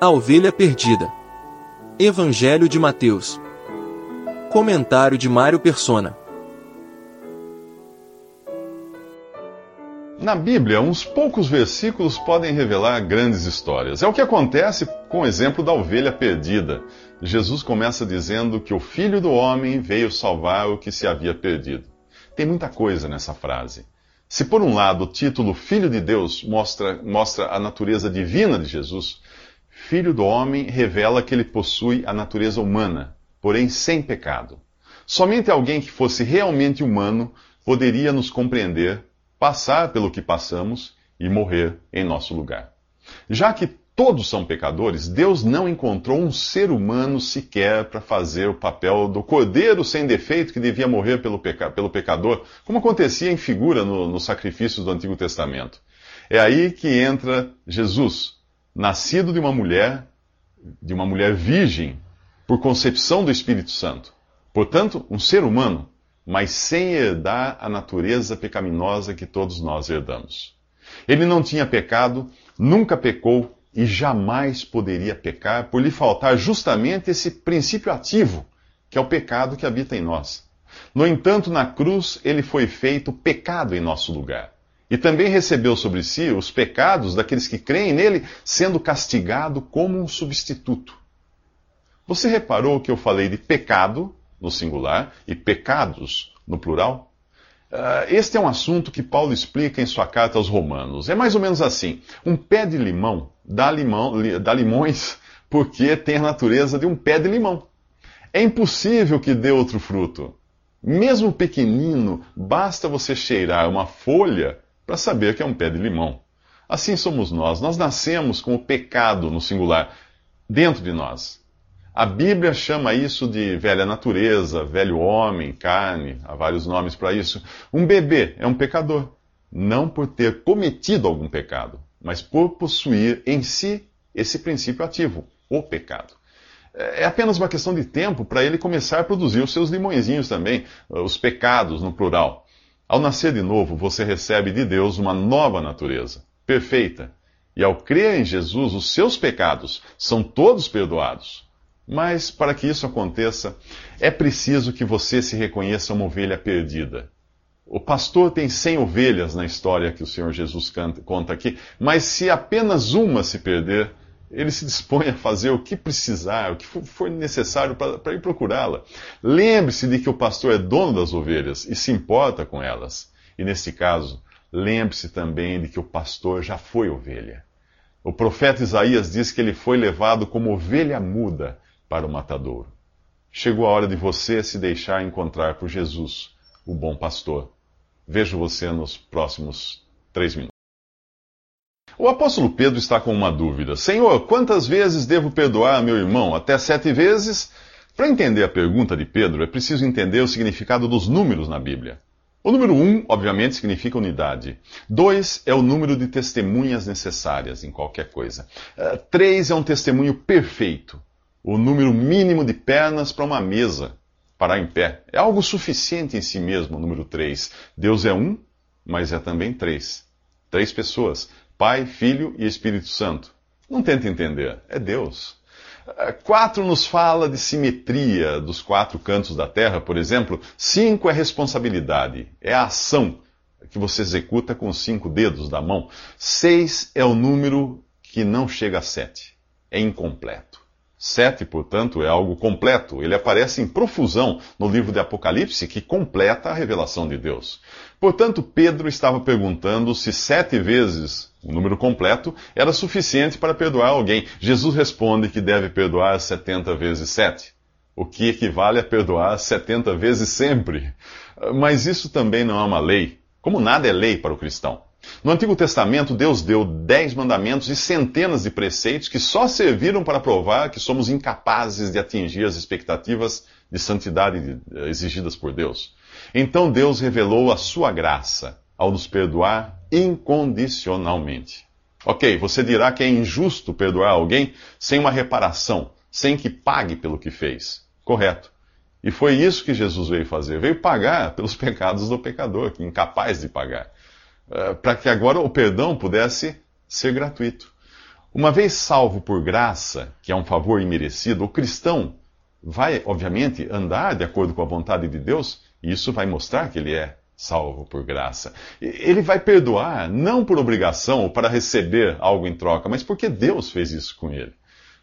A ovelha perdida. Evangelho de Mateus. Comentário de Mário Persona. Na Bíblia, uns poucos versículos podem revelar grandes histórias. É o que acontece com o exemplo da ovelha perdida. Jesus começa dizendo que o Filho do Homem veio salvar o que se havia perdido. Tem muita coisa nessa frase. Se por um lado o título Filho de Deus mostra, mostra a natureza divina de Jesus, Filho do homem revela que ele possui a natureza humana, porém sem pecado. Somente alguém que fosse realmente humano poderia nos compreender, passar pelo que passamos e morrer em nosso lugar. Já que todos são pecadores, Deus não encontrou um ser humano sequer para fazer o papel do cordeiro sem defeito que devia morrer pelo, peca pelo pecador, como acontecia em figura nos no sacrifícios do Antigo Testamento. É aí que entra Jesus nascido de uma mulher, de uma mulher virgem, por concepção do Espírito Santo. Portanto, um ser humano, mas sem herdar a natureza pecaminosa que todos nós herdamos. Ele não tinha pecado, nunca pecou e jamais poderia pecar por lhe faltar justamente esse princípio ativo, que é o pecado que habita em nós. No entanto, na cruz, ele foi feito pecado em nosso lugar. E também recebeu sobre si os pecados daqueles que creem nele, sendo castigado como um substituto. Você reparou que eu falei de pecado, no singular, e pecados, no plural? Uh, este é um assunto que Paulo explica em sua carta aos Romanos. É mais ou menos assim: um pé de limão dá, limão, dá limões porque tem a natureza de um pé de limão. É impossível que dê outro fruto. Mesmo pequenino, basta você cheirar uma folha para saber que é um pé de limão. Assim somos nós. Nós nascemos com o pecado, no singular, dentro de nós. A Bíblia chama isso de velha natureza, velho homem, carne, há vários nomes para isso. Um bebê é um pecador, não por ter cometido algum pecado, mas por possuir em si esse princípio ativo, o pecado. É apenas uma questão de tempo para ele começar a produzir os seus limõezinhos também, os pecados no plural. Ao nascer de novo, você recebe de Deus uma nova natureza, perfeita. E ao crer em Jesus, os seus pecados são todos perdoados. Mas para que isso aconteça, é preciso que você se reconheça uma ovelha perdida. O pastor tem cem ovelhas na história que o Senhor Jesus conta aqui, mas se apenas uma se perder, ele se dispõe a fazer o que precisar, o que for necessário para ir procurá-la. Lembre-se de que o pastor é dono das ovelhas e se importa com elas. E nesse caso, lembre-se também de que o pastor já foi ovelha. O profeta Isaías diz que ele foi levado como ovelha muda para o matadouro. Chegou a hora de você se deixar encontrar por Jesus, o bom pastor. Vejo você nos próximos três minutos. O apóstolo Pedro está com uma dúvida. Senhor, quantas vezes devo perdoar meu irmão? Até sete vezes? Para entender a pergunta de Pedro, é preciso entender o significado dos números na Bíblia. O número um, obviamente, significa unidade. Dois é o número de testemunhas necessárias em qualquer coisa. Uh, três é um testemunho perfeito. O número mínimo de pernas para uma mesa, parar em pé. É algo suficiente em si mesmo, o número três. Deus é um, mas é também três. Três pessoas. Pai, Filho e Espírito Santo. Não tenta entender, é Deus. É, quatro nos fala de simetria dos quatro cantos da terra, por exemplo. Cinco é responsabilidade, é a ação que você executa com cinco dedos da mão. Seis é o número que não chega a sete, é incompleto. Sete, portanto, é algo completo. Ele aparece em profusão no livro de Apocalipse, que completa a revelação de Deus. Portanto, Pedro estava perguntando se sete vezes, o número completo, era suficiente para perdoar alguém. Jesus responde que deve perdoar setenta vezes sete, o que equivale a perdoar setenta vezes sempre. Mas isso também não é uma lei, como nada é lei para o cristão. No Antigo Testamento, Deus deu dez mandamentos e centenas de preceitos que só serviram para provar que somos incapazes de atingir as expectativas de santidade exigidas por Deus. Então Deus revelou a sua graça ao nos perdoar incondicionalmente. Ok, você dirá que é injusto perdoar alguém sem uma reparação, sem que pague pelo que fez. Correto. E foi isso que Jesus veio fazer. Veio pagar pelos pecados do pecador, incapaz de pagar. Eh, para que agora o perdão pudesse ser gratuito. Uma vez salvo por graça, que é um favor imerecido, o cristão vai, obviamente, andar de acordo com a vontade de Deus, e isso vai mostrar que ele é salvo por graça. Ele vai perdoar não por obrigação ou para receber algo em troca, mas porque Deus fez isso com ele.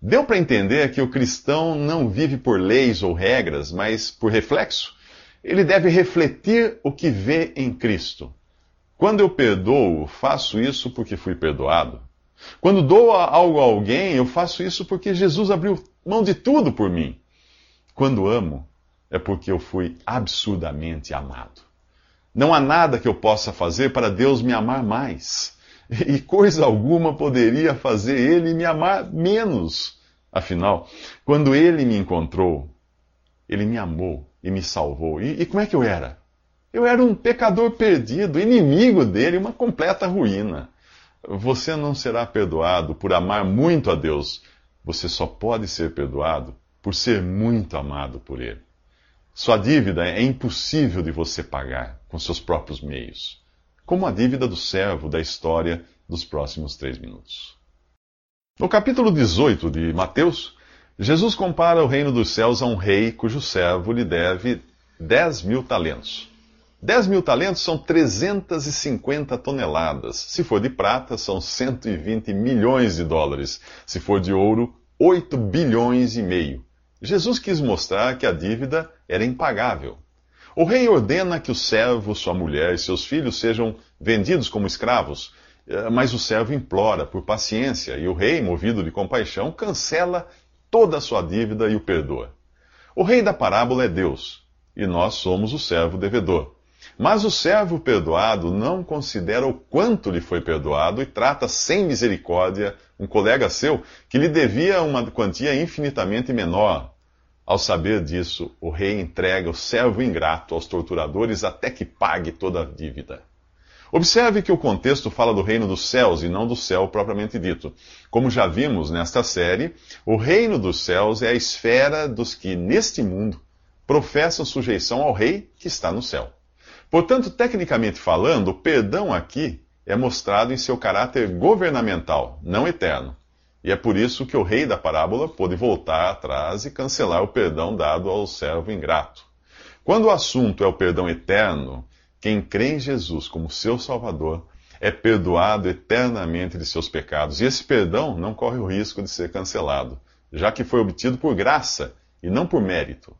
Deu para entender que o cristão não vive por leis ou regras, mas por reflexo. Ele deve refletir o que vê em Cristo. Quando eu perdoo, faço isso porque fui perdoado. Quando dou algo a alguém, eu faço isso porque Jesus abriu mão de tudo por mim. Quando amo, é porque eu fui absurdamente amado. Não há nada que eu possa fazer para Deus me amar mais. E coisa alguma poderia fazer ele me amar menos. Afinal, quando ele me encontrou, ele me amou e me salvou. E, e como é que eu era? Eu era um pecador perdido, inimigo dele, uma completa ruína. Você não será perdoado por amar muito a Deus. Você só pode ser perdoado por ser muito amado por Ele. Sua dívida é impossível de você pagar com seus próprios meios, como a dívida do servo da história dos próximos três minutos. No capítulo 18 de Mateus, Jesus compara o reino dos céus a um rei cujo servo lhe deve 10 mil talentos. 10 mil talentos são 350 toneladas. Se for de prata, são 120 milhões de dólares. Se for de ouro, 8 bilhões e meio. Jesus quis mostrar que a dívida era impagável. O rei ordena que o servo, sua mulher e seus filhos sejam vendidos como escravos, eh, mas o servo implora por paciência e o rei, movido de compaixão, cancela toda a sua dívida e o perdoa. O rei da parábola é Deus e nós somos o servo devedor. Mas o servo perdoado não considera o quanto lhe foi perdoado e trata sem misericórdia um colega seu que lhe devia uma quantia infinitamente menor. Ao saber disso, o rei entrega o servo ingrato aos torturadores até que pague toda a dívida. Observe que o contexto fala do reino dos céus e não do céu propriamente dito. Como já vimos nesta série, o reino dos céus é a esfera dos que, neste mundo, professam sujeição ao rei que está no céu. Portanto, tecnicamente falando, o perdão aqui é mostrado em seu caráter governamental, não eterno. E é por isso que o rei da parábola pôde voltar atrás e cancelar o perdão dado ao servo ingrato. Quando o assunto é o perdão eterno, quem crê em Jesus como seu Salvador é perdoado eternamente de seus pecados. E esse perdão não corre o risco de ser cancelado, já que foi obtido por graça e não por mérito.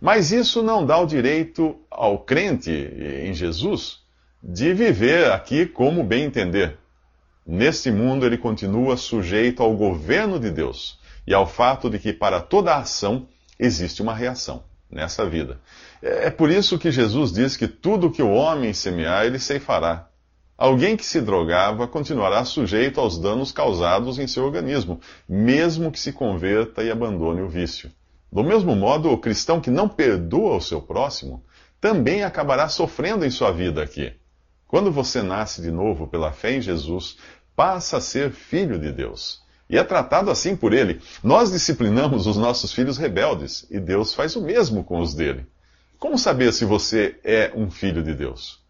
Mas isso não dá o direito ao crente em Jesus de viver aqui como bem entender. Neste mundo ele continua sujeito ao governo de Deus e ao fato de que para toda ação existe uma reação nessa vida. É por isso que Jesus diz que tudo que o homem semear, ele ceifará. Alguém que se drogava continuará sujeito aos danos causados em seu organismo, mesmo que se converta e abandone o vício. Do mesmo modo, o cristão que não perdoa o seu próximo também acabará sofrendo em sua vida aqui. Quando você nasce de novo pela fé em Jesus, passa a ser filho de Deus. E é tratado assim por ele. Nós disciplinamos os nossos filhos rebeldes e Deus faz o mesmo com os dele. Como saber se você é um filho de Deus?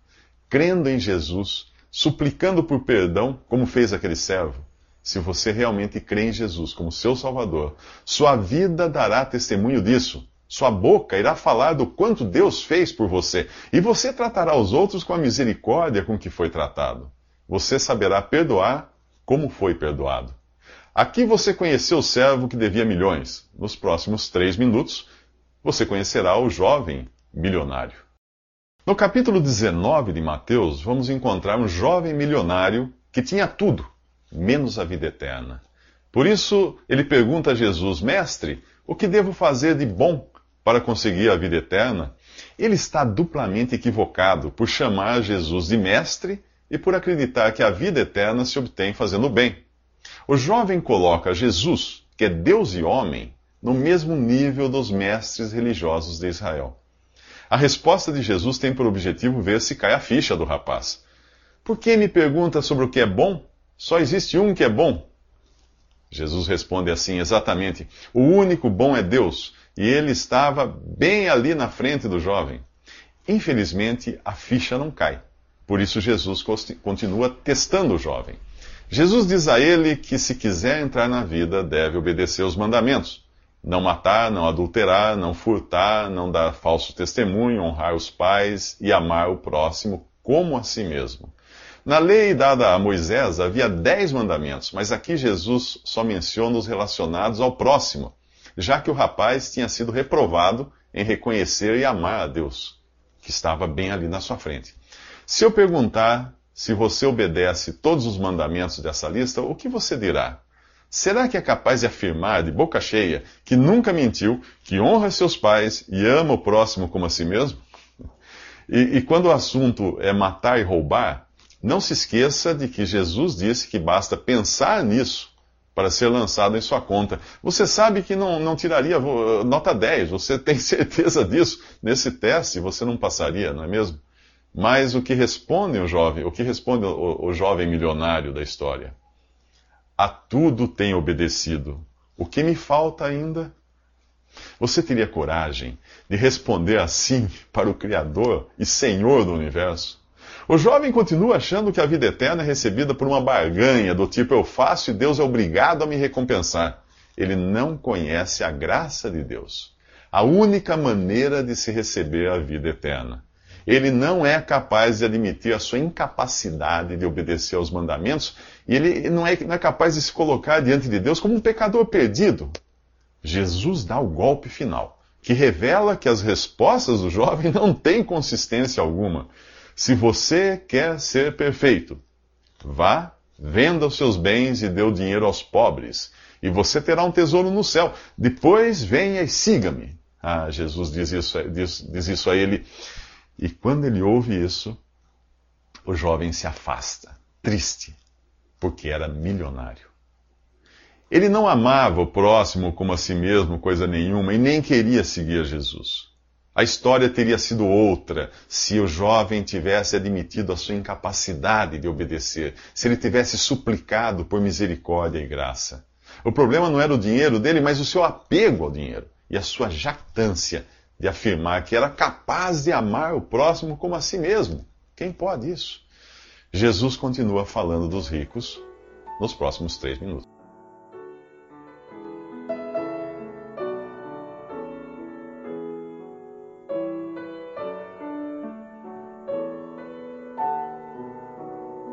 Crendo em Jesus, suplicando por perdão, como fez aquele servo se você realmente crê em Jesus como seu Salvador, sua vida dará testemunho disso. Sua boca irá falar do quanto Deus fez por você, e você tratará os outros com a misericórdia com que foi tratado. Você saberá perdoar como foi perdoado. Aqui você conheceu o servo que devia milhões. Nos próximos três minutos, você conhecerá o jovem milionário. No capítulo 19 de Mateus, vamos encontrar um jovem milionário que tinha tudo menos a vida eterna. Por isso, ele pergunta a Jesus: Mestre, o que devo fazer de bom para conseguir a vida eterna? Ele está duplamente equivocado por chamar Jesus de mestre e por acreditar que a vida eterna se obtém fazendo bem. O jovem coloca Jesus, que é Deus e homem, no mesmo nível dos mestres religiosos de Israel. A resposta de Jesus tem por objetivo ver se cai a ficha do rapaz. Por que me pergunta sobre o que é bom? Só existe um que é bom. Jesus responde assim: exatamente. O único bom é Deus. E ele estava bem ali na frente do jovem. Infelizmente, a ficha não cai. Por isso, Jesus continua testando o jovem. Jesus diz a ele que se quiser entrar na vida, deve obedecer os mandamentos. Não matar, não adulterar, não furtar, não dar falso testemunho, honrar os pais e amar o próximo como a si mesmo. Na lei dada a Moisés havia dez mandamentos, mas aqui Jesus só menciona os relacionados ao próximo, já que o rapaz tinha sido reprovado em reconhecer e amar a Deus, que estava bem ali na sua frente. Se eu perguntar se você obedece todos os mandamentos dessa lista, o que você dirá? Será que é capaz de afirmar de boca cheia que nunca mentiu, que honra seus pais e ama o próximo como a si mesmo? E, e quando o assunto é matar e roubar, não se esqueça de que Jesus disse que basta pensar nisso para ser lançado em sua conta. Você sabe que não, não tiraria nota 10, você tem certeza disso. Nesse teste você não passaria, não é mesmo? Mas o que responde o jovem, o que responde o, o jovem milionário da história? A tudo tenho obedecido. O que me falta ainda? Você teria coragem de responder assim para o Criador e Senhor do universo? O jovem continua achando que a vida eterna é recebida por uma barganha do tipo eu faço e Deus é obrigado a me recompensar. Ele não conhece a graça de Deus, a única maneira de se receber a vida eterna ele não é capaz de admitir a sua incapacidade de obedecer aos mandamentos e ele não é, não é capaz de se colocar diante de Deus como um pecador perdido. Jesus dá o golpe final, que revela que as respostas do jovem não têm consistência alguma. Se você quer ser perfeito, vá, venda os seus bens e dê o dinheiro aos pobres, e você terá um tesouro no céu. Depois venha e siga-me. Ah, Jesus diz isso, diz, diz isso a ele. E quando ele ouve isso, o jovem se afasta, triste, porque era milionário. Ele não amava o próximo como a si mesmo, coisa nenhuma, e nem queria seguir Jesus. A história teria sido outra se o jovem tivesse admitido a sua incapacidade de obedecer, se ele tivesse suplicado por misericórdia e graça. O problema não era o dinheiro dele, mas o seu apego ao dinheiro e a sua jactância de afirmar que era capaz de amar o próximo como a si mesmo. Quem pode isso? Jesus continua falando dos ricos nos próximos três minutos.